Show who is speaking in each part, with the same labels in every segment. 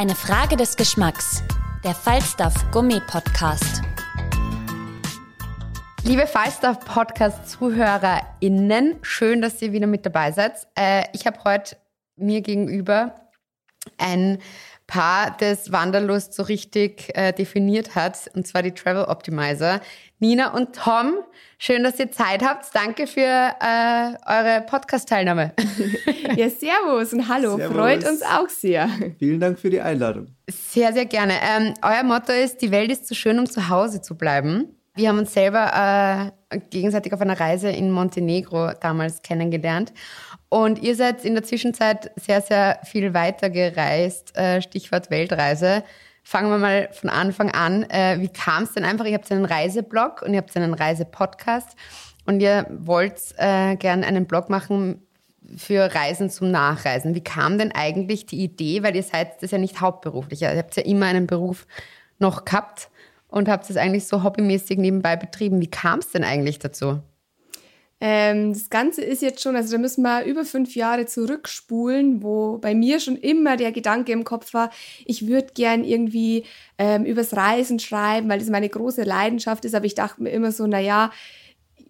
Speaker 1: Eine Frage des Geschmacks. Der Falstaff Gummi Podcast.
Speaker 2: Liebe Falstaff Podcast ZuhörerInnen, schön, dass ihr wieder mit dabei seid. Äh, ich habe heute mir gegenüber ein Paar, das Wanderlust so richtig äh, definiert hat, und zwar die Travel Optimizer. Nina und Tom, schön, dass ihr Zeit habt. Danke für äh, eure Podcast-Teilnahme.
Speaker 3: ja, servus und hallo. Servus. Freut uns auch sehr.
Speaker 4: Vielen Dank für die Einladung.
Speaker 2: Sehr, sehr gerne. Ähm, euer Motto ist, die Welt ist zu schön, um zu Hause zu bleiben. Wir haben uns selber äh, gegenseitig auf einer Reise in Montenegro damals kennengelernt. Und ihr seid in der Zwischenzeit sehr, sehr viel weiter gereist. Äh, Stichwort Weltreise. Fangen wir mal von Anfang an. Äh, wie kam es denn einfach? Ihr habt einen Reiseblog und ihr habt einen Reisepodcast und ihr wollt äh, gern einen Blog machen für Reisen zum Nachreisen. Wie kam denn eigentlich die Idee? Weil ihr seid das ja nicht hauptberuflich. Ihr habt ja immer einen Beruf noch gehabt und habt es eigentlich so hobbymäßig nebenbei betrieben. Wie kam es denn eigentlich dazu?
Speaker 3: Ähm, das Ganze ist jetzt schon, also da müssen wir über fünf Jahre zurückspulen, wo bei mir schon immer der Gedanke im Kopf war, ich würde gern irgendwie ähm, übers Reisen schreiben, weil das meine große Leidenschaft ist, aber ich dachte mir immer so, na ja,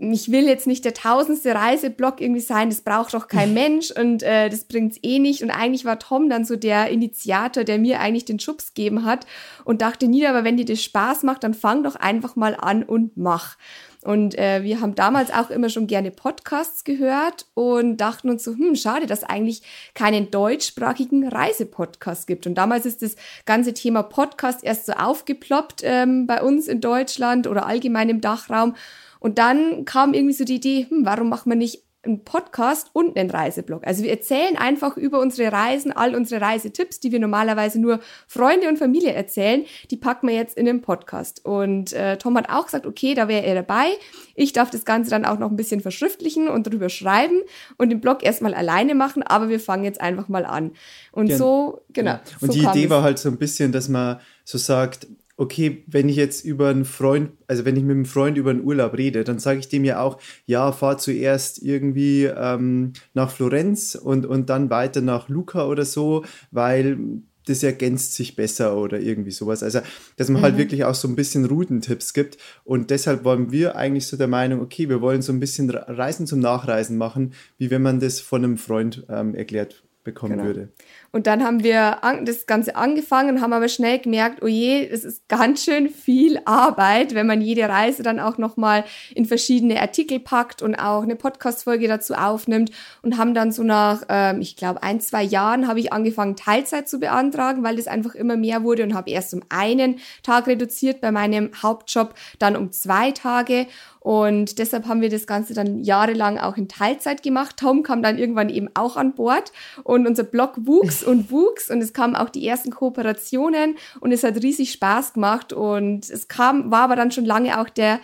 Speaker 3: ich will jetzt nicht der tausendste Reiseblog irgendwie sein, das braucht doch kein Mensch und äh, das bringt's eh nicht. Und eigentlich war Tom dann so der Initiator, der mir eigentlich den Schubs gegeben hat und dachte nie, aber wenn dir das Spaß macht, dann fang doch einfach mal an und mach. Und äh, wir haben damals auch immer schon gerne Podcasts gehört und dachten uns so, hm, schade, dass eigentlich keinen deutschsprachigen Reisepodcast gibt. Und damals ist das ganze Thema Podcast erst so aufgeploppt ähm, bei uns in Deutschland oder allgemein im Dachraum. Und dann kam irgendwie so die Idee, hm, warum machen wir nicht einen Podcast und einen Reiseblog. Also wir erzählen einfach über unsere Reisen, all unsere Reisetipps, die wir normalerweise nur Freunde und Familie erzählen, die packen wir jetzt in den Podcast. Und äh, Tom hat auch gesagt, okay, da wäre er dabei. Ich darf das Ganze dann auch noch ein bisschen verschriftlichen und drüber schreiben und den Blog erstmal alleine machen, aber wir fangen jetzt einfach mal an. Und Gen so, genau. Ja.
Speaker 4: Und
Speaker 3: so
Speaker 4: die Idee war halt so ein bisschen, dass man so sagt, okay, wenn ich jetzt über einen Freund, also wenn ich mit einem Freund über einen Urlaub rede, dann sage ich dem ja auch, ja, fahr zuerst irgendwie ähm, nach Florenz und, und dann weiter nach Luca oder so, weil das ergänzt sich besser oder irgendwie sowas. Also, dass man halt mhm. halt wirklich auch so ein bisschen Routentipps gibt. Und deshalb waren wir eigentlich so der Meinung, okay, wir wollen so ein bisschen Reisen zum Nachreisen machen, wie wenn man das von einem Freund ähm, erklärt bekommen genau. würde.
Speaker 3: Und dann haben wir das Ganze angefangen, haben aber schnell gemerkt, oh je, es ist ganz schön viel Arbeit, wenn man jede Reise dann auch nochmal in verschiedene Artikel packt und auch eine Podcast-Folge dazu aufnimmt und haben dann so nach, ähm, ich glaube, ein, zwei Jahren habe ich angefangen, Teilzeit zu beantragen, weil das einfach immer mehr wurde und habe erst um einen Tag reduziert bei meinem Hauptjob, dann um zwei Tage und deshalb haben wir das Ganze dann jahrelang auch in Teilzeit gemacht. Tom kam dann irgendwann eben auch an Bord und unser Blog wuchs und wuchs und es kamen auch die ersten Kooperationen und es hat riesig Spaß gemacht und es kam, war aber dann schon lange auch der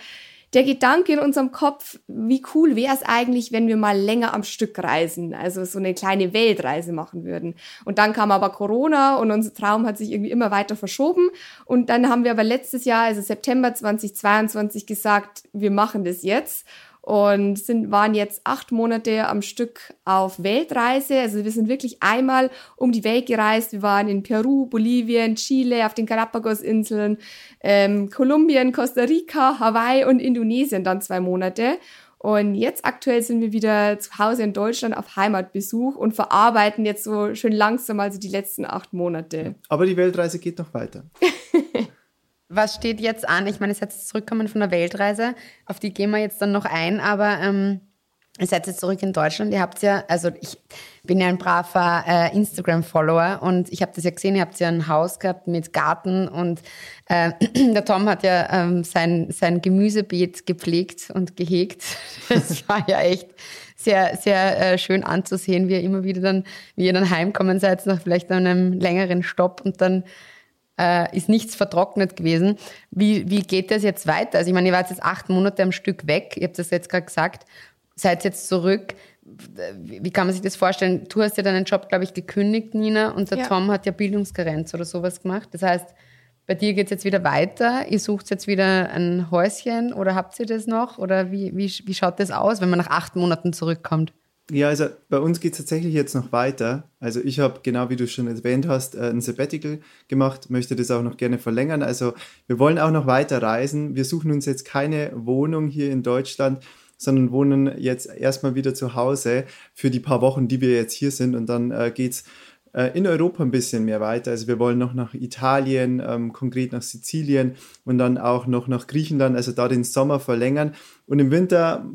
Speaker 3: der Gedanke in unserem Kopf, wie cool wäre es eigentlich, wenn wir mal länger am Stück reisen, also so eine kleine Weltreise machen würden. Und dann kam aber Corona und unser Traum hat sich irgendwie immer weiter verschoben. Und dann haben wir aber letztes Jahr, also September 2022, gesagt, wir machen das jetzt und sind, waren jetzt acht Monate am Stück auf Weltreise. Also wir sind wirklich einmal um die Welt gereist. Wir waren in Peru, Bolivien, Chile, auf den Galapagos-Inseln, ähm, Kolumbien, Costa Rica, Hawaii und Indonesien dann zwei Monate. Und jetzt aktuell sind wir wieder zu Hause in Deutschland auf Heimatbesuch und verarbeiten jetzt so schön langsam also die letzten acht Monate.
Speaker 4: Aber die Weltreise geht noch weiter.
Speaker 2: Was steht jetzt an? Ich meine, es ist jetzt zurückkommen von der Weltreise, auf die gehen wir jetzt dann noch ein, aber ähm, ihr seid jetzt zurück in Deutschland, ihr habt ja, also ich bin ja ein braver äh, Instagram-Follower und ich habe das ja gesehen, ihr habt ja ein Haus gehabt mit Garten und äh, der Tom hat ja ähm, sein, sein Gemüsebeet gepflegt und gehegt. Das war ja echt sehr, sehr äh, schön anzusehen, wie ihr immer wieder dann, wie ihr dann heimkommen seid nach vielleicht einem längeren Stopp und dann äh, ist nichts vertrocknet gewesen. Wie, wie geht das jetzt weiter? Also ich meine, ihr wart jetzt acht Monate am Stück weg, ihr habt das jetzt gerade gesagt, seid jetzt zurück. Wie kann man sich das vorstellen? Du hast ja deinen Job, glaube ich, gekündigt, Nina, und der
Speaker 3: Ja.
Speaker 2: Tom hat ja Bildungskarenz oder sowas gemacht. Das heißt, bei dir geht es jetzt wieder weiter. Ihr sucht jetzt wieder ein Häuschen oder habt ihr das noch? Oder wie, wie, wie schaut das aus, wenn man nach acht Monaten zurückkommt?
Speaker 4: Ja, also bei uns geht es tatsächlich jetzt noch weiter. Also ich habe, genau wie du schon erwähnt hast, äh, ein Sabbatical gemacht, möchte das auch noch gerne verlängern. Also wir wollen auch noch weiter reisen. Wir suchen uns jetzt keine Wohnung hier in Deutschland, sondern wohnen jetzt erstmal wieder zu Hause für die paar Wochen, die wir jetzt hier sind. Und dann äh, geht es äh, in Europa ein bisschen mehr weiter. Also wir wollen noch nach Italien, ähm, konkret nach Sizilien und dann auch noch nach Griechenland, also da den Sommer verlängern. Und im Winter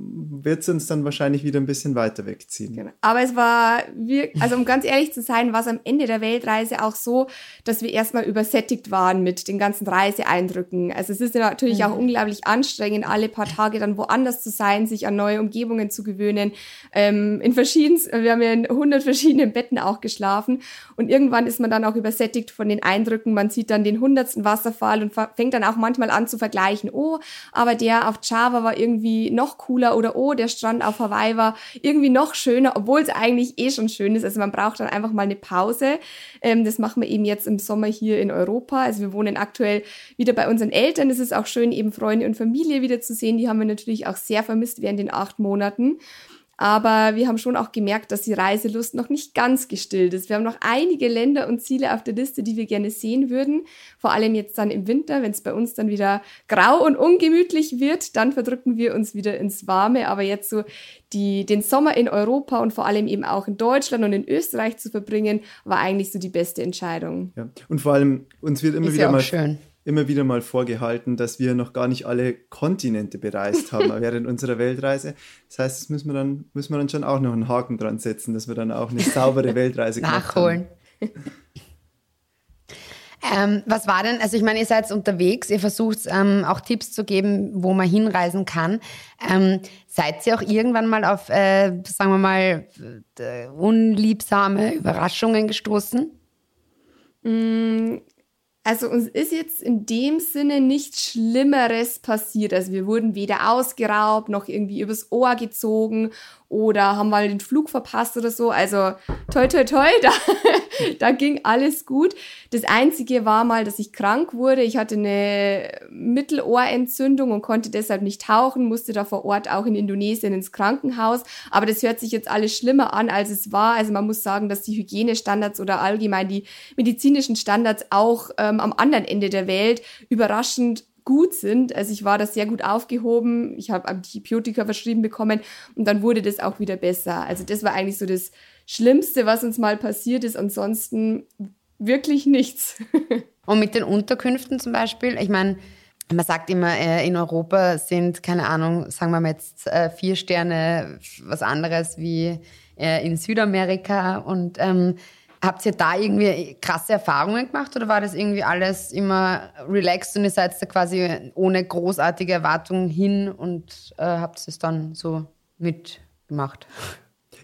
Speaker 4: wird es uns dann wahrscheinlich wieder ein bisschen weiter wegziehen.
Speaker 3: Genau. Aber es war, wir, also um ganz ehrlich zu sein, war es am Ende der Weltreise auch so, dass wir erstmal übersättigt waren mit den ganzen Reiseeindrücken. Also es ist natürlich auch unglaublich anstrengend, alle paar Tage dann woanders zu sein, sich an neue Umgebungen zu gewöhnen. Ähm, in verschiedensten, wir haben ja in hundert verschiedenen Betten auch geschlafen und irgendwann ist man dann auch übersättigt von den Eindrücken. Man sieht dann den hundertsten Wasserfall und fängt dann auch manchmal an zu vergleichen. Oh, aber der auf Java war irgendwie noch cooler oder oh, der Strand auf Hawaii war irgendwie noch schöner, obwohl es eigentlich eh schon schön ist. Also man braucht dann einfach mal eine Pause. Ähm, das machen wir eben jetzt im Sommer hier in Europa. Also wir wohnen aktuell wieder bei unseren Eltern. Es ist auch schön, eben Freunde und Familie wieder zu sehen. Die haben wir natürlich auch sehr vermisst während den acht Monaten. Aber wir haben schon auch gemerkt, dass die Reiselust noch nicht ganz gestillt ist. Wir haben noch einige Länder und Ziele auf der Liste, die wir gerne sehen würden. Vor allem jetzt dann im Winter, wenn es bei uns dann wieder grau und ungemütlich wird, dann verdrücken wir uns wieder ins Warme. Aber jetzt so die, den Sommer in Europa und vor allem eben auch in Deutschland und in Österreich zu verbringen, war eigentlich so die beste Entscheidung.
Speaker 4: Ja. Und vor allem, uns wird immer
Speaker 2: Ist
Speaker 4: wieder
Speaker 2: ja auch
Speaker 4: mal
Speaker 2: schön.
Speaker 4: Immer wieder mal vorgehalten, dass wir noch gar nicht alle Kontinente bereist haben während unserer Weltreise. Das heißt, das müssen wir dann müssen wir dann schon auch noch einen Haken dran setzen, dass wir dann auch eine saubere Weltreise gemacht
Speaker 2: Nachholen.
Speaker 4: haben.
Speaker 2: Ähm, was war denn, also ich meine, ihr seid unterwegs, ihr versucht ähm, auch Tipps zu geben, wo man hinreisen kann. Ähm, seid ihr auch irgendwann mal auf, äh, sagen wir mal, äh, unliebsame Überraschungen gestoßen?
Speaker 3: Also uns ist jetzt in dem Sinne nichts Schlimmeres passiert. Also wir wurden weder ausgeraubt noch irgendwie übers Ohr gezogen oder haben mal den Flug verpasst oder so. Also toi toi toi, da, da ging alles gut. Das Einzige war mal, dass ich krank wurde. Ich hatte eine Mittelohrentzündung und konnte deshalb nicht tauchen, musste da vor Ort auch in Indonesien ins Krankenhaus. Aber das hört sich jetzt alles schlimmer an, als es war. Also man muss sagen, dass die Hygienestandards oder allgemein die medizinischen Standards auch ähm, am anderen Ende der Welt überraschend gut sind. Also ich war da sehr gut aufgehoben. Ich habe Antibiotika verschrieben bekommen und dann wurde das auch wieder besser. Also das war eigentlich so das Schlimmste, was uns mal passiert ist. Ansonsten wirklich nichts.
Speaker 2: Und mit den Unterkünften zum Beispiel, ich meine, man sagt immer, äh, in Europa sind, keine Ahnung, sagen wir mal jetzt äh, vier Sterne was anderes wie äh, in Südamerika. Und ähm, habt ihr da irgendwie krasse Erfahrungen gemacht oder war das irgendwie alles immer relaxed und ihr seid da quasi ohne großartige Erwartungen hin und äh, habt es dann so mitgemacht?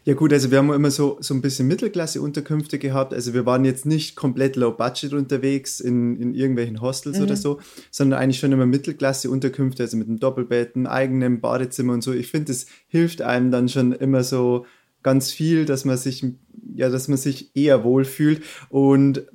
Speaker 4: Ja gut, also wir haben immer so, so ein bisschen Mittelklasse-Unterkünfte gehabt. Also wir waren jetzt nicht komplett low budget unterwegs in, in irgendwelchen Hostels oder so, sondern eigentlich schon immer Mittelklasse-Unterkünfte, also mit einem Doppelbett, einem eigenen Badezimmer und so. Ich finde, das hilft einem dann schon immer so ganz viel, dass man sich, ja, dass man sich eher wohlfühlt. Und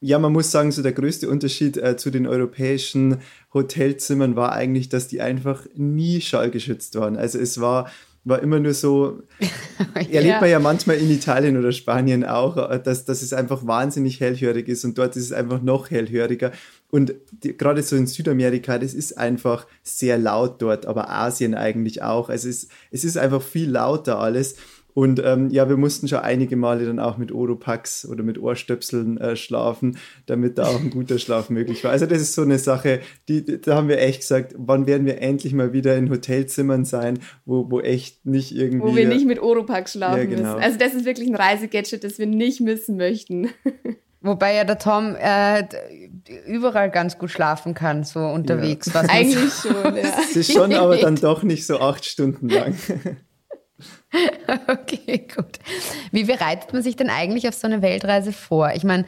Speaker 4: ja, man muss sagen, so der größte Unterschied äh, zu den europäischen Hotelzimmern war eigentlich, dass die einfach nie schallgeschützt waren. Also es war, war immer nur so, erlebt man ja manchmal in Italien oder Spanien auch, äh, dass, dass es einfach wahnsinnig hellhörig ist und dort ist es einfach noch hellhöriger. Und die, gerade so in Südamerika, das ist einfach sehr laut dort, aber Asien eigentlich auch. Also es, es ist einfach viel lauter alles. Und ähm, ja, wir mussten schon einige Male dann auch mit Oropax oder mit Ohrstöpseln äh, schlafen, damit da auch ein guter Schlaf möglich war. Also das ist so eine Sache, die, da haben wir echt gesagt, wann werden wir endlich mal wieder in Hotelzimmern sein, wo, wo echt nicht irgendwie...
Speaker 3: Wo wir nicht mit Oropax schlafen
Speaker 4: Ja, genau.
Speaker 3: müssen. Also das ist wirklich ein Reisegadget, das wir nicht missen möchten.
Speaker 2: Wobei ja der Tom äh, überall ganz gut schlafen kann, so unterwegs. Was man
Speaker 3: Eigentlich schon, ja.
Speaker 4: Es ist schon aber dann doch nicht so acht Stunden lang.
Speaker 2: Okay, gut. Wie bereitet man sich denn eigentlich auf so eine Weltreise vor? Ich meine,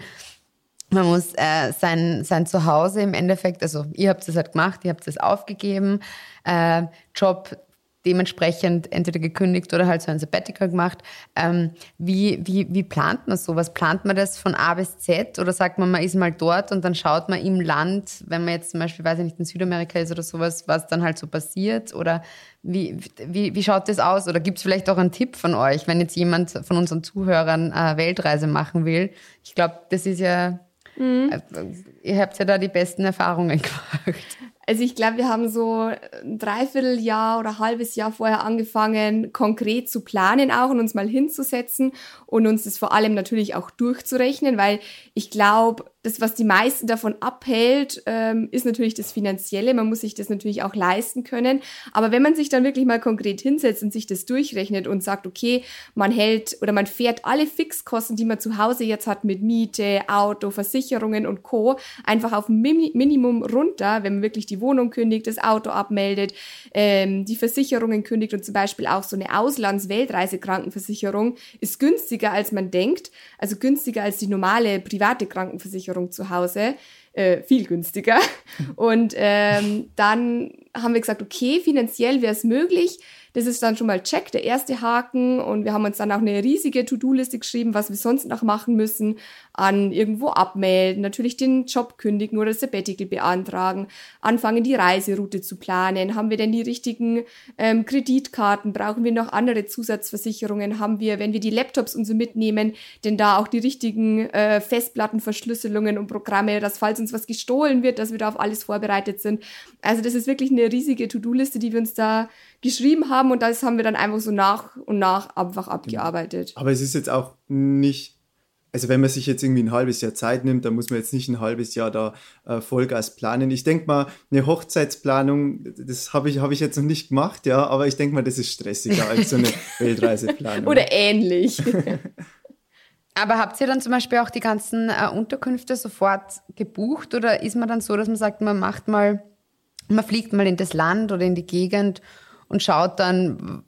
Speaker 2: man muss äh, sein, sein Zuhause im Endeffekt, also ihr habt es halt gemacht, ihr habt es aufgegeben, äh, Job dementsprechend entweder gekündigt oder halt so ein Sabbatical gemacht. Ähm, wie, wie, wie plant man sowas? Plant man das von A bis Z oder sagt man, man ist mal dort und dann schaut man im Land, wenn man jetzt zum Beispiel, weiß ich nicht, in Südamerika ist oder sowas, was dann halt so passiert? Oder wie, wie, wie schaut das aus? Oder gibt es vielleicht auch einen Tipp von euch, wenn jetzt jemand von unseren Zuhörern eine Weltreise machen will? Ich glaube, das ist ja, äh, ihr habt ja da die besten Erfahrungen gemacht.
Speaker 3: Also ich glaube, wir haben so ein Dreivierteljahr oder ein halbes Jahr vorher angefangen, konkret zu planen auch und uns mal hinzusetzen und uns das vor allem natürlich auch durchzurechnen, weil ich glaube, das, was die meisten davon abhält, ähm, ist natürlich das Finanzielle. Man muss sich das natürlich auch leisten können. Aber wenn man sich dann wirklich mal konkret hinsetzt und sich das durchrechnet und sagt, okay, man hält oder man fährt alle Fixkosten, die man zu Hause jetzt hat mit Miete, Auto, Versicherungen und Co. einfach auf Minimum runter, wenn man wirklich die Wohnung kündigt, das Auto abmeldet, ähm, die Versicherungen kündigt und zum Beispiel auch so eine Auslands-Weltreisekrankenversicherung ist günstiger, als man denkt. Also günstiger als die normale private Krankenversicherung zu Hause. Äh, viel günstiger. Und ähm, dann haben wir gesagt, okay, finanziell wäre es möglich. Das ist dann schon mal check, der erste Haken. Und wir haben uns dann auch eine riesige To-Do-Liste geschrieben, was wir sonst noch machen müssen. An irgendwo abmelden, natürlich den Job kündigen oder das Sabbatical beantragen, anfangen die Reiseroute zu planen. Haben wir denn die richtigen ähm, Kreditkarten? Brauchen wir noch andere Zusatzversicherungen? Haben wir, wenn wir die Laptops und so mitnehmen, denn da auch die richtigen äh, Festplattenverschlüsselungen und Programme, dass falls uns was gestohlen wird, dass wir da auf alles vorbereitet sind. Also das ist wirklich eine riesige To-Do-Liste, die wir uns da geschrieben haben und das haben wir dann einfach so nach und nach einfach abgearbeitet.
Speaker 4: Aber es ist jetzt auch nicht, also wenn man sich jetzt irgendwie ein halbes Jahr Zeit nimmt, dann muss man jetzt nicht ein halbes Jahr da äh, Vollgas planen. Ich denke mal, eine Hochzeitsplanung, das habe ich, hab ich jetzt noch nicht gemacht, ja, aber ich denke mal, das ist stressiger als so eine Weltreiseplanung.
Speaker 3: Oder ähnlich.
Speaker 2: Aber habt ihr dann zum Beispiel auch die ganzen äh, Unterkünfte sofort gebucht oder ist man dann so, dass man sagt, man macht mal, man fliegt mal in das Land oder in die Gegend und schaut dann,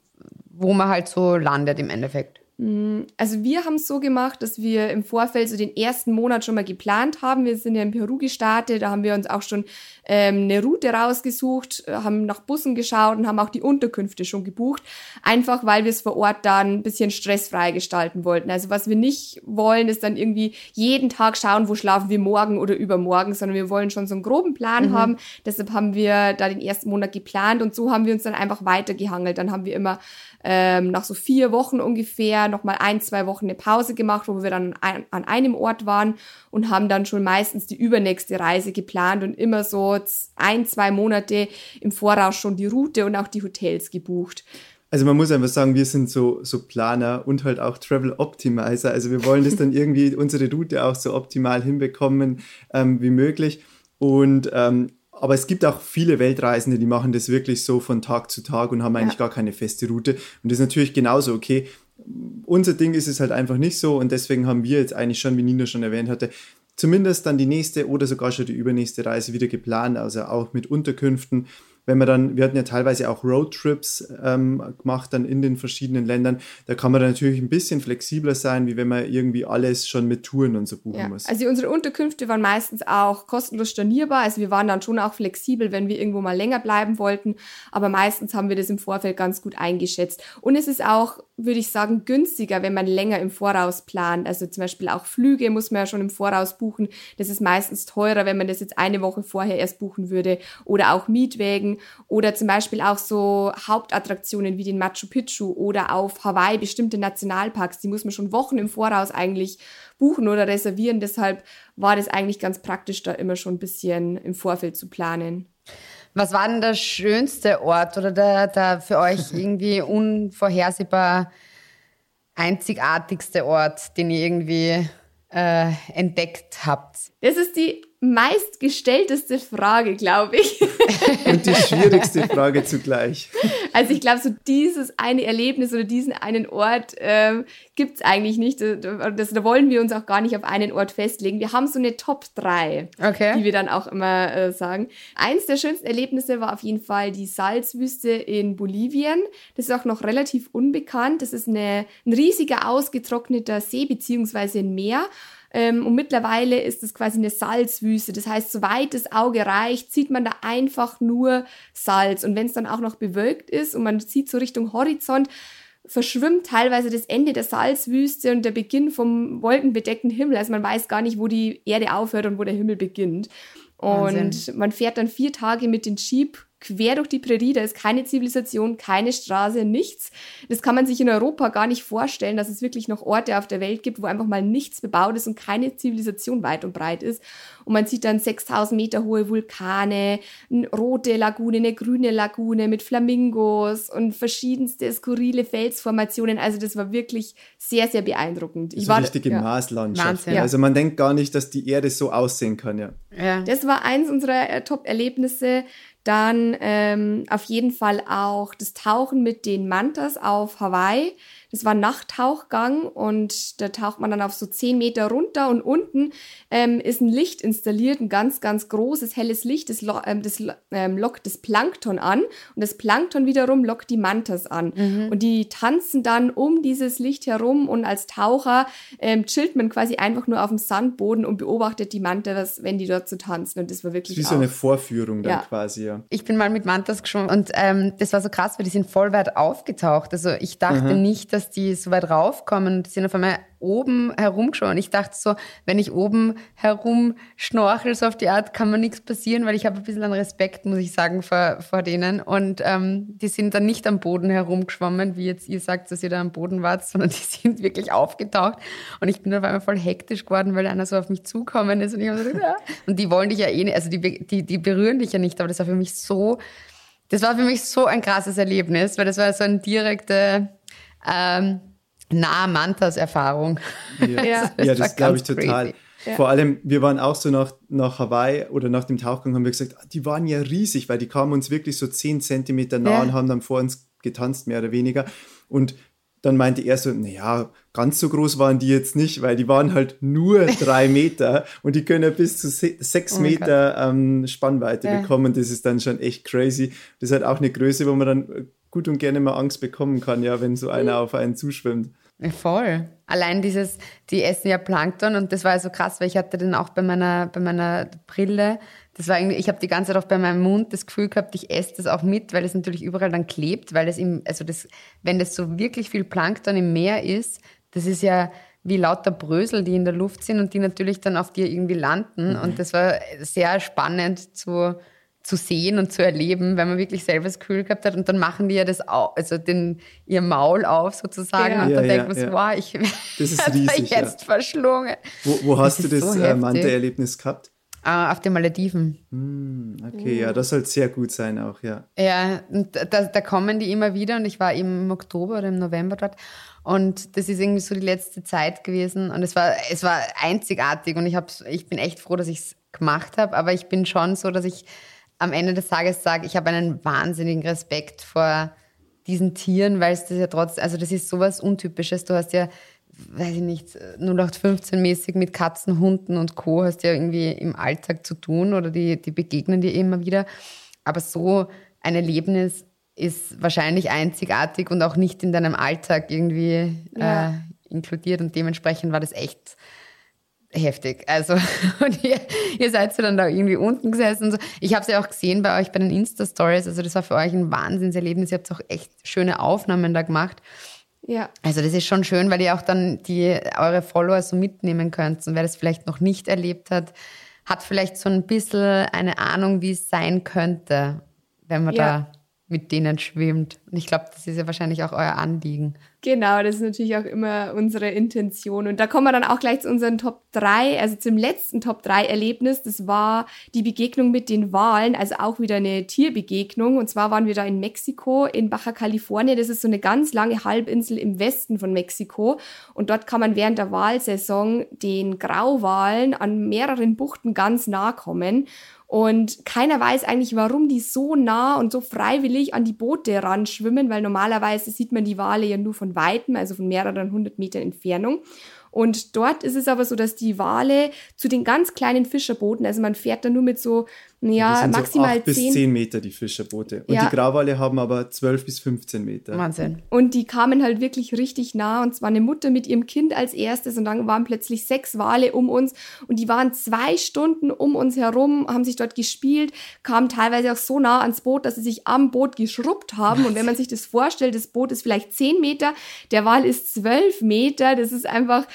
Speaker 2: wo man halt so landet im Endeffekt?
Speaker 3: Also wir haben es so gemacht, dass wir im Vorfeld so den ersten Monat schon mal geplant haben. Wir sind ja in Peru gestartet, da haben wir uns auch schon ähm, eine Route rausgesucht, äh, haben nach Bussen geschaut und haben auch die Unterkünfte schon gebucht, einfach weil wir es vor Ort dann ein bisschen stressfrei gestalten wollten. Also was wir nicht wollen, ist dann irgendwie jeden Tag schauen, wo schlafen wir morgen oder übermorgen, sondern wir wollen schon so einen groben Plan haben. Deshalb haben wir da den ersten Monat geplant und so haben wir uns dann einfach weitergehangelt. Dann haben wir immer ähm, nach so vier Wochen ungefähr nochmal ein, zwei Wochen eine Pause gemacht, wo wir dann an einem Ort waren und haben dann schon meistens die übernächste Reise geplant und immer so ein, zwei Monate im Voraus schon die Route und auch die Hotels gebucht.
Speaker 4: Also man muss einfach sagen, wir sind so, so Planer und halt auch Travel Optimizer. Also wir wollen das dann irgendwie, unsere Route auch so optimal hinbekommen ähm, wie möglich. Und ähm, aber es gibt auch viele Weltreisende, die machen das wirklich so von Tag zu Tag und haben eigentlich gar keine feste Route. Und das ist natürlich genauso okay. Unser Ding ist es halt einfach nicht so und deswegen haben wir jetzt eigentlich schon, wie Nina schon erwähnt hatte, zumindest dann die nächste oder sogar schon die übernächste Reise wieder geplant, also auch mit Unterkünften. Wenn man dann, wir hatten ja teilweise auch Roadtrips ähm, gemacht dann in den verschiedenen Ländern, da kann man dann natürlich ein bisschen flexibler sein, wie wenn man irgendwie alles schon mit Touren und so buchen
Speaker 3: Ja.
Speaker 4: muss.
Speaker 3: Also unsere Unterkünfte waren meistens auch kostenlos stornierbar. Also wir waren dann schon auch flexibel, wenn wir irgendwo mal länger bleiben wollten. Aber meistens haben wir das im Vorfeld ganz gut eingeschätzt. Und es ist auch, würde ich sagen, günstiger, wenn man länger im Voraus plant. Also zum Beispiel auch Flüge muss man ja schon im Voraus buchen. Das ist meistens teurer, wenn man das jetzt eine Woche vorher erst buchen würde. Oder auch Mietwägen oder zum Beispiel auch so Hauptattraktionen wie den Machu Picchu oder auf Hawaii bestimmte Nationalparks. Die muss man schon Wochen im Voraus eigentlich buchen oder reservieren. Deshalb war das eigentlich ganz praktisch, da immer schon ein bisschen im Vorfeld zu planen.
Speaker 2: Was war denn der schönste Ort oder der, der für euch irgendwie unvorhersehbar einzigartigste Ort, den ihr irgendwie äh, entdeckt habt?
Speaker 3: Das ist die meistgestellteste Frage, glaube ich.
Speaker 4: Und die schwierigste Frage zugleich.
Speaker 3: Also ich glaube, so dieses eine Erlebnis oder diesen einen Ort ähm, gibt es eigentlich nicht. Das, da wollen wir uns auch gar nicht auf einen Ort festlegen. Wir haben so eine Top 3,
Speaker 2: Okay.
Speaker 3: die wir dann auch immer äh, sagen. Eins der schönsten Erlebnisse war auf jeden Fall die Salzwüste in Bolivien. Das ist auch noch relativ unbekannt. Das ist eine, ein riesiger ausgetrockneter See beziehungsweise ein Meer. Ähm, und mittlerweile ist es quasi eine Salzwüste. Das heißt, soweit das Auge reicht, sieht man da einfach nur Salz. Und wenn es dann auch noch bewölkt ist und man sieht so Richtung Horizont, verschwimmt teilweise das Ende der Salzwüste und der Beginn vom wolkenbedeckten Himmel. Also man weiß gar nicht, wo die Erde aufhört und wo der Himmel beginnt. Und
Speaker 2: Wahnsinn.
Speaker 3: man fährt dann vier Tage mit dem Jeep quer durch die Prärie. Da ist keine Zivilisation, keine Straße, nichts. Das kann man sich in Europa gar nicht vorstellen, dass es wirklich noch Orte auf der Welt gibt, wo einfach mal nichts bebaut ist und keine Zivilisation weit und breit ist. Und man sieht dann 6000 Meter hohe Vulkane, eine rote Lagune, eine grüne Lagune mit Flamingos und verschiedenste skurrile Felsformationen. Also das war wirklich sehr, sehr beeindruckend.
Speaker 4: So richtige
Speaker 3: ja.
Speaker 4: Marslandschaft.
Speaker 2: Wahnsinn.
Speaker 4: Ja. Also man denkt gar nicht, dass die Erde so aussehen kann, ja.
Speaker 2: Ja.
Speaker 3: Das war eins unserer äh, Top-Erlebnisse. Dann ähm, auf jeden Fall auch das Tauchen mit den Mantas auf Hawaii. Das war ein Nachttauchgang und da taucht man dann auf so 10 Meter runter und unten ähm, ist ein Licht installiert, ein ganz, ganz großes, helles Licht. Das, lo ähm, das ähm, lockt das Plankton an und das Plankton wiederum lockt die Mantas an. Und die tanzen dann um dieses Licht herum und als Taucher ähm, chillt man quasi einfach nur auf dem Sandboden und beobachtet die Mantas, wenn die dort so tanzen. Und das war
Speaker 4: Das
Speaker 3: wirklich
Speaker 4: ist wie so eine Vorführung dann
Speaker 3: Ja.
Speaker 4: quasi, ja.
Speaker 2: Ich bin mal mit Mantas geschwommen und ähm, das war so krass, weil die sind voll weit aufgetaucht. Also ich dachte nicht, dass die so weit raufkommen. Die sind auf einmal oben herumgeschwommen. Ich dachte so, wenn ich oben herum schnorchel, so auf die Art, kann mir nichts passieren, weil ich habe ein bisschen an Respekt, muss ich sagen, vor, vor denen. Und ähm, die sind dann nicht am Boden herumgeschwommen, wie jetzt ihr sagt, dass ihr da am Boden wart, sondern die sind wirklich aufgetaucht. Und ich bin auf einmal voll hektisch geworden, weil einer so auf mich zukommen ist. Und ich so, ja. Und die wollen dich ja eh nicht, also die, die, die berühren dich ja nicht, aber das war für mich so, das war für mich so ein krasses Erlebnis, weil das war so eine direkte ähm, nahe Mantas-Erfahrung.
Speaker 4: Ja,
Speaker 3: Ja.
Speaker 4: ja
Speaker 2: war
Speaker 4: das glaube ich total.
Speaker 2: crazy.
Speaker 4: Vor allem, wir waren auch so nach, nach Hawaii oder nach dem Tauchgang, haben wir gesagt, ah, die waren ja riesig, weil die kamen uns wirklich so 10 Zentimeter nah
Speaker 2: Ja.
Speaker 4: und haben dann vor uns getanzt, mehr oder weniger. Und dann meinte er so, naja, ganz so groß waren die jetzt nicht, weil die waren halt nur drei Meter und die können ja bis zu se sechs
Speaker 2: Oh
Speaker 4: Meter ähm, Spannweite
Speaker 2: Ja.
Speaker 4: bekommen. Das ist dann schon echt crazy. Das ist halt auch eine Größe, wo man dann äh, gut und gerne mal Angst bekommen kann, ja, wenn so einer auf einen zuschwimmt.
Speaker 2: Voll. Allein dieses, die essen ja Plankton und das war ja so krass, weil ich hatte dann auch bei meiner, bei meiner Brille, das war irgendwie, ich habe die ganze Zeit auch bei meinem Mund das Gefühl gehabt, ich esse das auch mit, weil es natürlich überall dann klebt, weil es im, also das, wenn das so wirklich viel Plankton im Meer ist, das ist ja wie lauter Brösel, die in der Luft sind und die natürlich dann auf dir irgendwie landen und das war sehr spannend zu, zu sehen und zu erleben, weil man wirklich selber das Gefühl gehabt hat. Und dann machen die ja das auch, also den, ihr Maul auf sozusagen.
Speaker 3: Ja.
Speaker 2: Und dann
Speaker 4: Ja,
Speaker 2: denkt man so, wow, ich werde jetzt verschlungen.
Speaker 4: Wo, wo hast
Speaker 2: Das
Speaker 4: du das
Speaker 2: so
Speaker 4: äh. Manta-Erlebnis gehabt?
Speaker 2: Ah, auf den Malediven.
Speaker 4: Okay, ja, das soll sehr gut sein auch, ja.
Speaker 2: Ja, und da, da kommen die immer wieder und ich war im Oktober oder im November dort und das ist irgendwie so die letzte Zeit gewesen und es war, es war einzigartig und ich, hab's, ich bin echt froh, dass ich es gemacht habe, aber ich bin schon so, dass ich am Ende des Tages sage, ich habe einen wahnsinnigen Respekt vor diesen Tieren, weil es das ja trotzdem, also das ist sowas Untypisches. Du hast ja, weiß ich nicht, 0815-mäßig mit Katzen, Hunden und Co. hast ja irgendwie im Alltag zu tun oder die, die begegnen dir immer wieder. Aber so ein Erlebnis ist wahrscheinlich einzigartig und auch nicht in deinem Alltag irgendwie
Speaker 3: Ja.
Speaker 2: äh, inkludiert und dementsprechend war das echt heftig. Also und ihr, ihr seid so dann da irgendwie unten gesessen. und So. Ich habe es ja auch gesehen bei euch bei den Insta-Stories. Also das war für euch ein Wahnsinnserlebnis. Ihr habt auch echt schöne Aufnahmen da gemacht.
Speaker 3: Ja.
Speaker 2: Also das ist schon schön, weil ihr auch dann die eure Follower so mitnehmen könnt. Und wer das vielleicht noch nicht erlebt hat, hat vielleicht so ein bisschen eine Ahnung, wie es sein könnte, wenn man
Speaker 3: Ja.
Speaker 2: da mit denen schwimmt. Und ich glaube, das ist ja wahrscheinlich auch euer Anliegen.
Speaker 3: Genau, das ist natürlich auch immer unsere Intention. Und da kommen wir dann auch gleich zu unseren Top 3, also zum letzten Top 3 Erlebnis. Das war die Begegnung mit den Walen, also auch wieder eine Tierbegegnung. Und zwar waren wir da in Mexiko, in Baja California. Das ist so eine ganz lange Halbinsel im Westen von Mexiko. Und dort kann man während der Wahlsaison den Grauwalen an mehreren Buchten ganz nah kommen. Und keiner weiß eigentlich, warum die so nah und so freiwillig an die Boote ran schwimmen, weil normalerweise sieht man die Wale ja nur von weitem, also von mehreren hundert Metern Entfernung. Und dort ist es aber so, dass die Wale zu den ganz kleinen Fischerbooten, also man fährt da nur mit so, ja, maximal
Speaker 4: so acht bis zehn Meter die Fischerboote. Und ja. die Grauwale haben aber zwölf bis 15 Meter.
Speaker 2: Wahnsinn.
Speaker 3: Und die kamen halt wirklich richtig nah. Und zwar eine Mutter mit ihrem Kind als erstes. Und dann waren plötzlich sechs Wale um uns. Und die waren zwei Stunden um uns herum, haben sich dort gespielt, kamen teilweise auch so nah ans Boot, dass sie sich am Boot geschrubbt haben. Und wenn man sich das vorstellt, das Boot ist vielleicht zehn Meter, der Wal ist zwölf Meter. Das ist einfach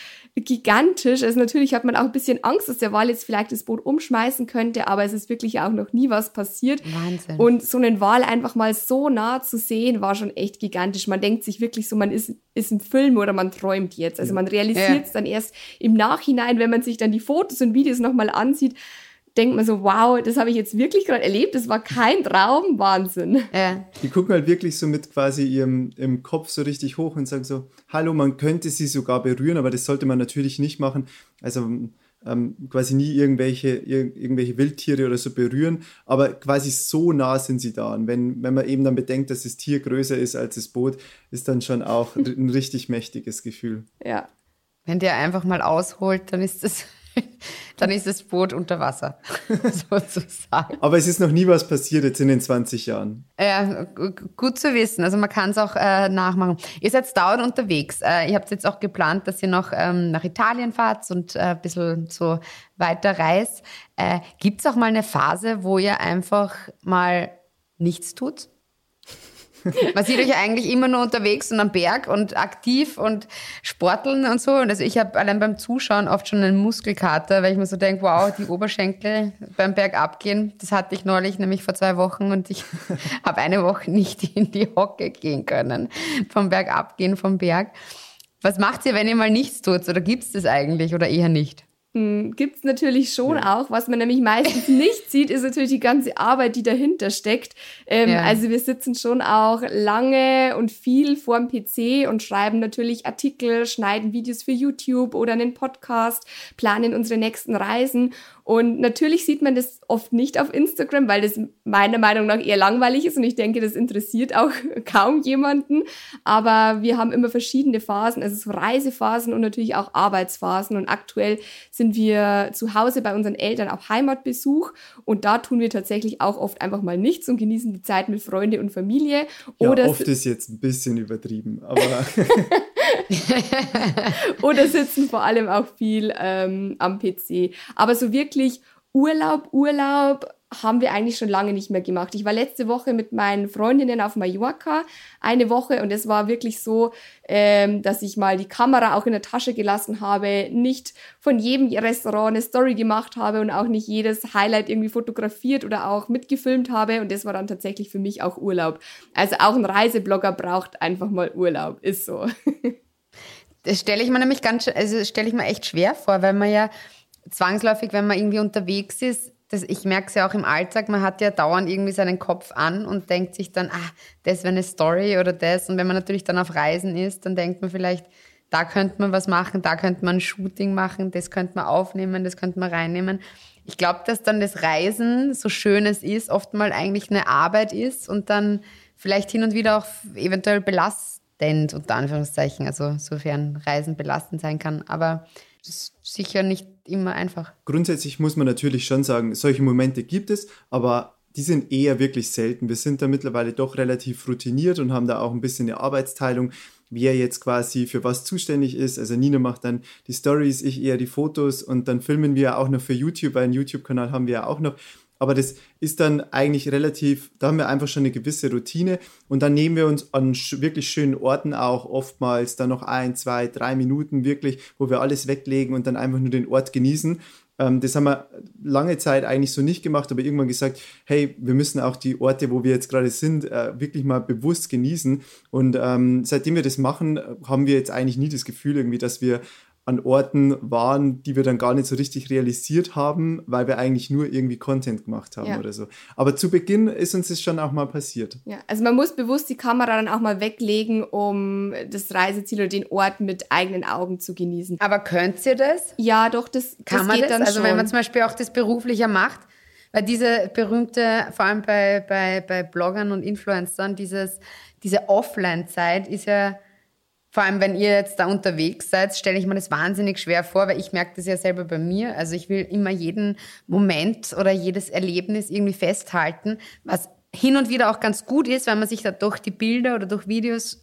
Speaker 3: gigantisch. Also natürlich hat man auch ein bisschen Angst, dass der Wal jetzt vielleicht das Boot umschmeißen könnte, aber es ist wirklich auch noch nie was passiert.
Speaker 2: Wahnsinn.
Speaker 3: Und so einen Wal einfach mal so nah zu sehen, war schon echt gigantisch. Man denkt sich wirklich so, man ist, ist im Film oder man träumt jetzt. Also man realisiert es ja. dann erst im Nachhinein, wenn man sich dann die Fotos und Videos nochmal ansieht denkt man so, wow, das habe ich jetzt wirklich gerade erlebt, das war kein Traum, Wahnsinn.
Speaker 4: Ja. Die gucken halt wirklich so mit quasi ihrem im Kopf so richtig hoch und sagen so, hallo, man könnte sie sogar berühren, aber das sollte man natürlich nicht machen. Also ähm, quasi nie irgendwelche, ir irgendwelche Wildtiere oder so berühren, aber quasi so nah sind sie da. Und wenn, wenn man eben dann bedenkt, dass das Tier größer ist als das Boot, ist dann schon auch ein richtig mächtiges Gefühl.
Speaker 3: Ja.
Speaker 2: Wenn der einfach mal ausholt, dann ist das dann ist das Boot unter Wasser, sozusagen.
Speaker 4: Aber es ist noch nie was passiert jetzt in den 20 Jahren.
Speaker 2: Ja, gut zu wissen. Also man kann es auch äh, nachmachen. Ihr seid dauernd unterwegs. Äh, ihr habt jetzt auch geplant, dass ihr noch ähm, nach Italien fahrt und äh, ein bisschen so weiter reist. Äh, Gibt es auch mal eine Phase, wo ihr einfach mal nichts tut? Man sieht euch eigentlich immer nur unterwegs und am Berg und aktiv und sporteln und so. Und also ich habe allein beim Zuschauen oft schon einen Muskelkater, weil ich mir so denke, wow, die Oberschenkel beim Berg abgehen, das hatte ich neulich nämlich vor zwei Wochen und ich habe eine Woche nicht in die Hocke gehen können. Vom Berg abgehen, vom Berg. Was macht ihr, wenn ihr mal nichts tut? Oder gibt es das eigentlich oder eher nicht?
Speaker 3: Hm, Gibt es natürlich schon ja. auch. Was man nämlich meistens nicht sieht, ist natürlich die ganze Arbeit, die dahinter steckt. Ähm, ja. Also wir sitzen schon auch lange und viel vorm PC und schreiben natürlich Artikel, schneiden Videos für YouTube oder einen Podcast, planen unsere nächsten Reisen. Und natürlich sieht man das oft nicht auf Instagram, weil das meiner Meinung nach eher langweilig ist und ich denke, das interessiert auch kaum jemanden. Aber wir haben immer verschiedene Phasen, also so Reisephasen und natürlich auch Arbeitsphasen. Und aktuell sind wir zu Hause bei unseren Eltern auf Heimatbesuch und da tun wir tatsächlich auch oft einfach mal nichts und genießen die Zeit mit Freunde und Familie.
Speaker 4: Oder ja, oft ist jetzt ein bisschen übertrieben, aber
Speaker 3: Oder sitzen vor allem auch viel ähm, am PC. Aber so wirklich Urlaub, Urlaub haben wir eigentlich schon lange nicht mehr gemacht. Ich war letzte Woche mit meinen Freundinnen auf Mallorca eine Woche und es war wirklich so, ähm, dass ich mal die Kamera auch in der Tasche gelassen habe, nicht von jedem Restaurant eine Story gemacht habe und auch nicht jedes Highlight irgendwie fotografiert oder auch mitgefilmt habe und das war dann tatsächlich für mich auch Urlaub. Also auch ein Reiseblogger braucht einfach mal Urlaub, ist so.
Speaker 2: Das stelle ich mir nämlich ganz, also stelle ich mir echt schwer vor, weil man ja zwangsläufig, wenn man irgendwie unterwegs ist, das, ich merke es ja auch im Alltag, man hat ja dauernd irgendwie seinen Kopf an und denkt sich dann, ah, das wäre eine Story oder das. Und wenn man natürlich dann auf Reisen ist, dann denkt man vielleicht, da könnte man was machen, da könnte man ein Shooting machen, das könnte man aufnehmen, das könnte man reinnehmen. Ich glaube, dass dann das Reisen, so schön es ist, oft mal eigentlich eine Arbeit ist und dann vielleicht hin und wieder auch eventuell belastend, unter Anführungszeichen, also sofern Reisen belastend sein kann. Aber sicher nicht immer einfach.
Speaker 4: Grundsätzlich muss man natürlich schon sagen, solche Momente gibt es, aber die sind eher wirklich selten. Wir sind da mittlerweile doch relativ routiniert und haben da auch ein bisschen eine Arbeitsteilung, wer jetzt quasi für was zuständig ist. Also Nina macht dann die Stories, ich eher die Fotos und dann filmen wir auch noch für YouTube, einen YouTube-Kanal haben wir ja auch noch. Aber das ist dann eigentlich relativ, da haben wir einfach schon eine gewisse Routine und dann nehmen wir uns an wirklich schönen Orten auch oftmals dann noch ein, zwei, drei Minuten wirklich, wo wir alles weglegen und dann einfach nur den Ort genießen. Ähm, das haben wir lange Zeit eigentlich so nicht gemacht, aber irgendwann gesagt, hey, wir müssen auch die Orte, wo wir jetzt gerade sind, äh, wirklich mal bewusst genießen. Und ähm, seitdem wir das machen, haben wir jetzt eigentlich nie das Gefühl irgendwie, dass wir an Orten waren, die wir dann gar nicht so richtig realisiert haben, weil wir eigentlich nur irgendwie Content gemacht haben ja. oder so. Aber zu Beginn ist uns das schon auch mal passiert.
Speaker 3: Ja, also man muss bewusst die Kamera dann auch mal weglegen, um das Reiseziel oder den Ort mit eigenen Augen zu genießen.
Speaker 2: Aber könnt ihr das?
Speaker 3: Ja, doch, das,
Speaker 2: Kann das man geht das? dann also schon. wenn man zum Beispiel auch das beruflicher macht, weil diese berühmte, vor allem bei, bei, bei Bloggern und Influencern, dieses, diese Offline-Zeit ist ja vor allem, wenn ihr jetzt da unterwegs seid, stelle ich mir das wahnsinnig schwer vor, weil ich merke das ja selber bei mir. Also ich will immer jeden Moment oder jedes Erlebnis irgendwie festhalten, was hin und wieder auch ganz gut ist, weil man sich da durch die Bilder oder durch Videos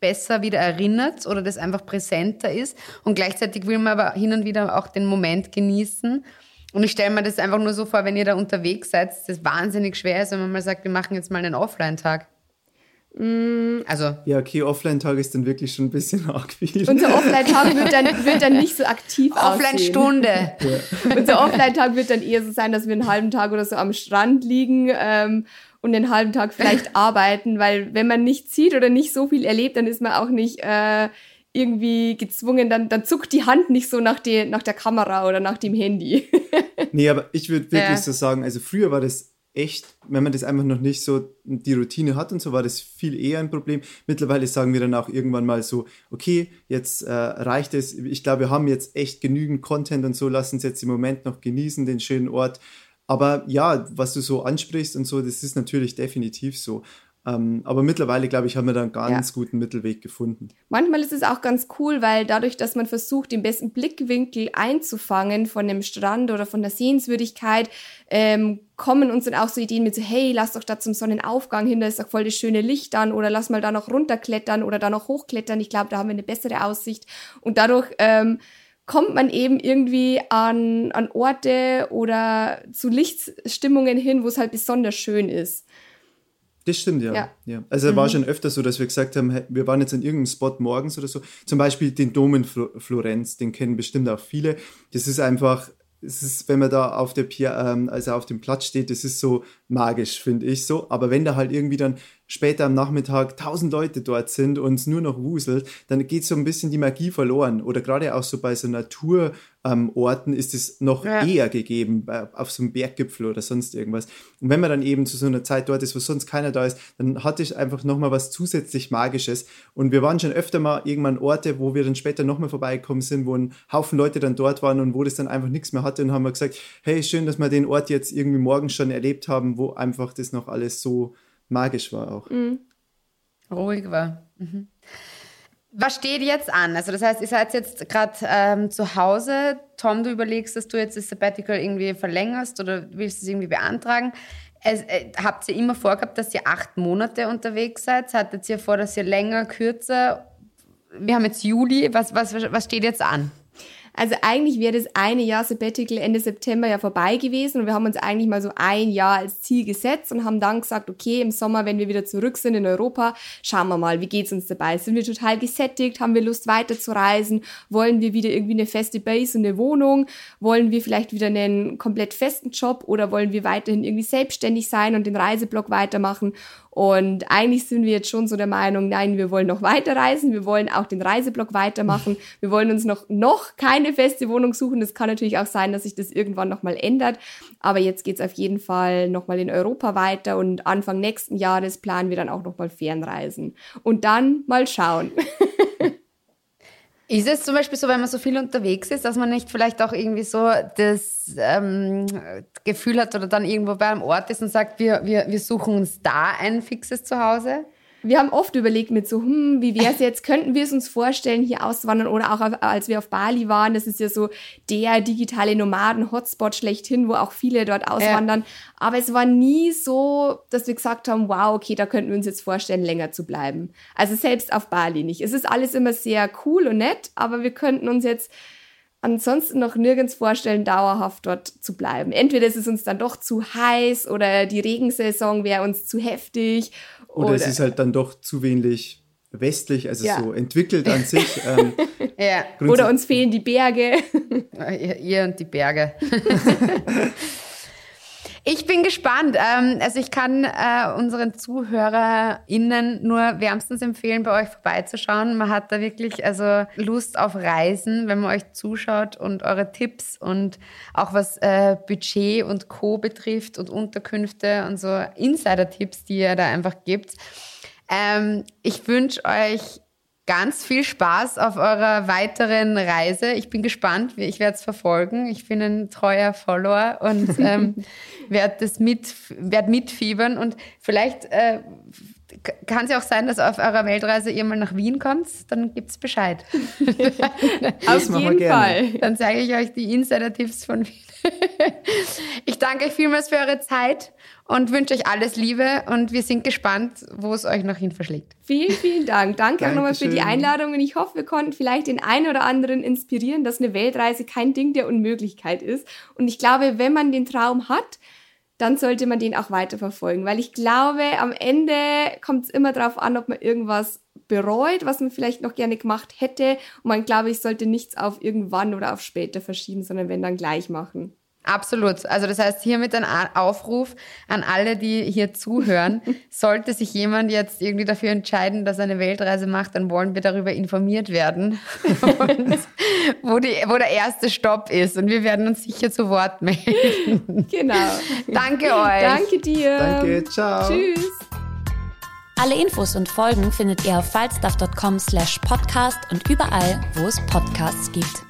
Speaker 2: besser wieder erinnert oder das einfach präsenter ist. Und gleichzeitig will man aber hin und wieder auch den Moment genießen. Und ich stelle mir das einfach nur so vor, wenn ihr da unterwegs seid, dass das wahnsinnig schwer ist, wenn man mal sagt, wir machen jetzt mal einen Offline-Tag.
Speaker 4: Mm, also. Ja, okay, Offline-Tag ist dann wirklich schon ein bisschen arg viel.
Speaker 3: Unser Offline-Tag wird dann, wird dann nicht so aktiv
Speaker 2: Offline-Stunde.
Speaker 3: Ja. Unser Offline-Tag wird dann eher so sein, dass wir einen halben Tag oder so am Strand liegen ähm, und den halben Tag vielleicht arbeiten, weil wenn man nichts sieht oder nicht so viel erlebt, dann ist man auch nicht äh, irgendwie gezwungen, dann, dann zuckt die Hand nicht so nach, die, nach der Kamera oder nach dem Handy.
Speaker 4: nee, aber ich würde wirklich ja. so sagen, also früher war das echt, wenn man das einfach noch nicht so die Routine hat und so, war das viel eher ein Problem. Mittlerweile sagen wir dann auch irgendwann mal so, okay, jetzt äh, reicht es. Ich glaube, wir haben jetzt echt genügend Content und so, lass uns jetzt im Moment noch genießen, den schönen Ort. Aber ja, was du so ansprichst und so, das ist natürlich definitiv so. Ähm, aber mittlerweile, glaube ich, haben wir da einen ganz ja. guten Mittelweg gefunden.
Speaker 3: Manchmal ist es auch ganz cool, weil dadurch, dass man versucht, den besten Blickwinkel einzufangen von dem Strand oder von der Sehenswürdigkeit, ähm, kommen uns dann auch so Ideen mit so, hey, lass doch da zum Sonnenaufgang hin, da ist doch voll das schöne Licht dann oder lass mal da noch runterklettern oder da noch hochklettern. Ich glaube, da haben wir eine bessere Aussicht. Und dadurch ähm, kommt man eben irgendwie an, an Orte oder zu Lichtstimmungen hin, wo es halt besonders schön ist.
Speaker 4: Das stimmt, ja. ja. ja. Also mhm. war schon öfter so, dass wir gesagt haben, wir waren jetzt an irgendeinem Spot morgens oder so. Zum Beispiel den Dom in Florenz, den kennen bestimmt auch viele. Das ist einfach, es ist, wenn man da auf der Pier, ähm, also auf dem Platz steht, das ist so magisch, finde ich so. Aber wenn da halt irgendwie dann später am Nachmittag tausend Leute dort sind und es nur noch wuselt, dann geht so ein bisschen die Magie verloren. Oder gerade auch so bei so Naturorten ähm, ist es noch ja. eher gegeben, auf so einem Berggipfel oder sonst irgendwas. Und wenn man dann eben zu so einer Zeit dort ist, wo sonst keiner da ist, dann hatte ich einfach nochmal was zusätzlich Magisches. Und wir waren schon öfter mal irgendwann Orte, wo wir dann später nochmal vorbeigekommen sind, wo ein Haufen Leute dann dort waren und wo das dann einfach nichts mehr hatte und haben wir gesagt, hey, schön, dass wir den Ort jetzt irgendwie morgen schon erlebt haben, wo einfach das noch alles so magisch war auch. Mhm.
Speaker 2: Ruhig war. Mhm. Was steht jetzt an? Also das heißt, ihr seid jetzt gerade ähm, zu Hause. Tom, du überlegst, dass du jetzt das Sabbatical irgendwie verlängerst oder willst du es irgendwie beantragen. Es, äh, habt ihr immer vorgehabt, dass ihr acht Monate unterwegs seid? Hattet ihr vor, dass ihr länger, kürzer? Wir haben jetzt Juli. Was, was, was steht jetzt an?
Speaker 3: Also eigentlich wäre das eine Jahr Sabbatical Ende September ja vorbei gewesen und wir haben uns eigentlich mal so ein Jahr als Ziel gesetzt und haben dann gesagt, okay, im Sommer, wenn wir wieder zurück sind in Europa, schauen wir mal, wie geht's uns dabei? Sind wir total gesättigt? Haben wir Lust weiter zu reisen? Wollen wir wieder irgendwie eine feste Base und eine Wohnung? Wollen wir vielleicht wieder einen komplett festen Job oder wollen wir weiterhin irgendwie selbstständig sein und den Reiseblock weitermachen? Und eigentlich sind wir jetzt schon so der Meinung, nein, wir wollen noch weiter reisen, wir wollen auch den Reiseblock weitermachen, wir wollen uns noch, noch keine feste Wohnung suchen. Das kann natürlich auch sein, dass sich das irgendwann nochmal ändert. Aber jetzt geht's auf jeden Fall nochmal in Europa weiter und Anfang nächsten Jahres planen wir dann auch nochmal Fernreisen. Und dann mal schauen.
Speaker 2: Ist es zum Beispiel so, wenn man so viel unterwegs ist, dass man nicht vielleicht auch irgendwie so das ähm, Gefühl hat oder dann irgendwo bei einem Ort ist und sagt, wir, wir, wir suchen uns da ein fixes Zuhause?
Speaker 3: Wir haben oft überlegt mit so, hm, wie wäre es jetzt, könnten wir es uns vorstellen, hier auszuwandern oder auch als wir auf Bali waren, das ist ja so der digitale Nomaden-Hotspot schlechthin, wo auch viele dort auswandern. Ja. Aber es war nie so, dass wir gesagt haben, wow, okay, da könnten wir uns jetzt vorstellen, länger zu bleiben. Also selbst auf Bali nicht. Es ist alles immer sehr cool und nett, aber wir könnten uns jetzt ansonsten noch nirgends vorstellen, dauerhaft dort zu bleiben. Entweder ist es uns dann doch zu heiß oder die Regensaison wäre uns zu heftig
Speaker 4: oder, Oder es ist halt dann doch zu wenig westlich, also
Speaker 3: Ja.
Speaker 4: so entwickelt an sich. Ähm,
Speaker 2: Ja,
Speaker 3: Oder uns fehlen die Berge.
Speaker 2: ihr, ihr und die Berge. Ich bin gespannt. Ähm, also ich kann äh, unseren ZuhörerInnen nur wärmstens empfehlen, bei euch vorbeizuschauen. Man hat da wirklich also Lust auf Reisen, wenn man euch zuschaut und eure Tipps und auch was äh, Budget und Co. betrifft und Unterkünfte und so Insider-Tipps, die ihr da einfach gibt. Ähm, ich wünsche euch ganz viel Spaß auf eurer weiteren Reise. Ich bin gespannt. Ich werde es verfolgen. Ich bin ein treuer Follower und ähm, werde das mit, werd mitfiebern. Und vielleicht äh, kann es ja auch sein, dass auf eurer Weltreise ihr mal nach Wien kommt. Dann gibt's Bescheid.
Speaker 3: Auf
Speaker 4: machen wir
Speaker 3: jeden
Speaker 4: gerne.
Speaker 3: Fall.
Speaker 2: Dann zeige ich euch die Insider-Tipps von Wien. Ich danke euch vielmals für eure Zeit und wünsche euch alles Liebe. Und wir sind gespannt, wo es euch noch hin verschlägt.
Speaker 3: Vielen, vielen Dank. Danke auch nochmal für die. Einladung und ich hoffe, wir konnten vielleicht den einen oder anderen inspirieren, dass eine Weltreise kein Ding der Unmöglichkeit ist. Und ich glaube, wenn man den Traum hat, dann sollte man den auch weiterverfolgen, weil ich glaube, am Ende kommt es immer darauf an, ob man irgendwas bereut, was man vielleicht noch gerne gemacht hätte. Und man glaube ich, sollte nichts auf irgendwann oder auf später verschieben, sondern wenn dann gleich machen.
Speaker 2: Absolut. Also das heißt hiermit ein Aufruf an alle, die hier zuhören. Sollte sich jemand jetzt irgendwie dafür entscheiden, dass er eine Weltreise macht, dann wollen wir darüber informiert werden, wo, die, wo der erste Stopp ist. Und wir werden uns sicher zu Wort melden.
Speaker 3: Genau.
Speaker 2: Danke euch.
Speaker 3: Danke dir.
Speaker 4: danke, ciao.
Speaker 3: Tschüss.
Speaker 1: Alle Infos und Folgen findet ihr auf falstaff.com slash podcast und überall, wo es Podcasts gibt.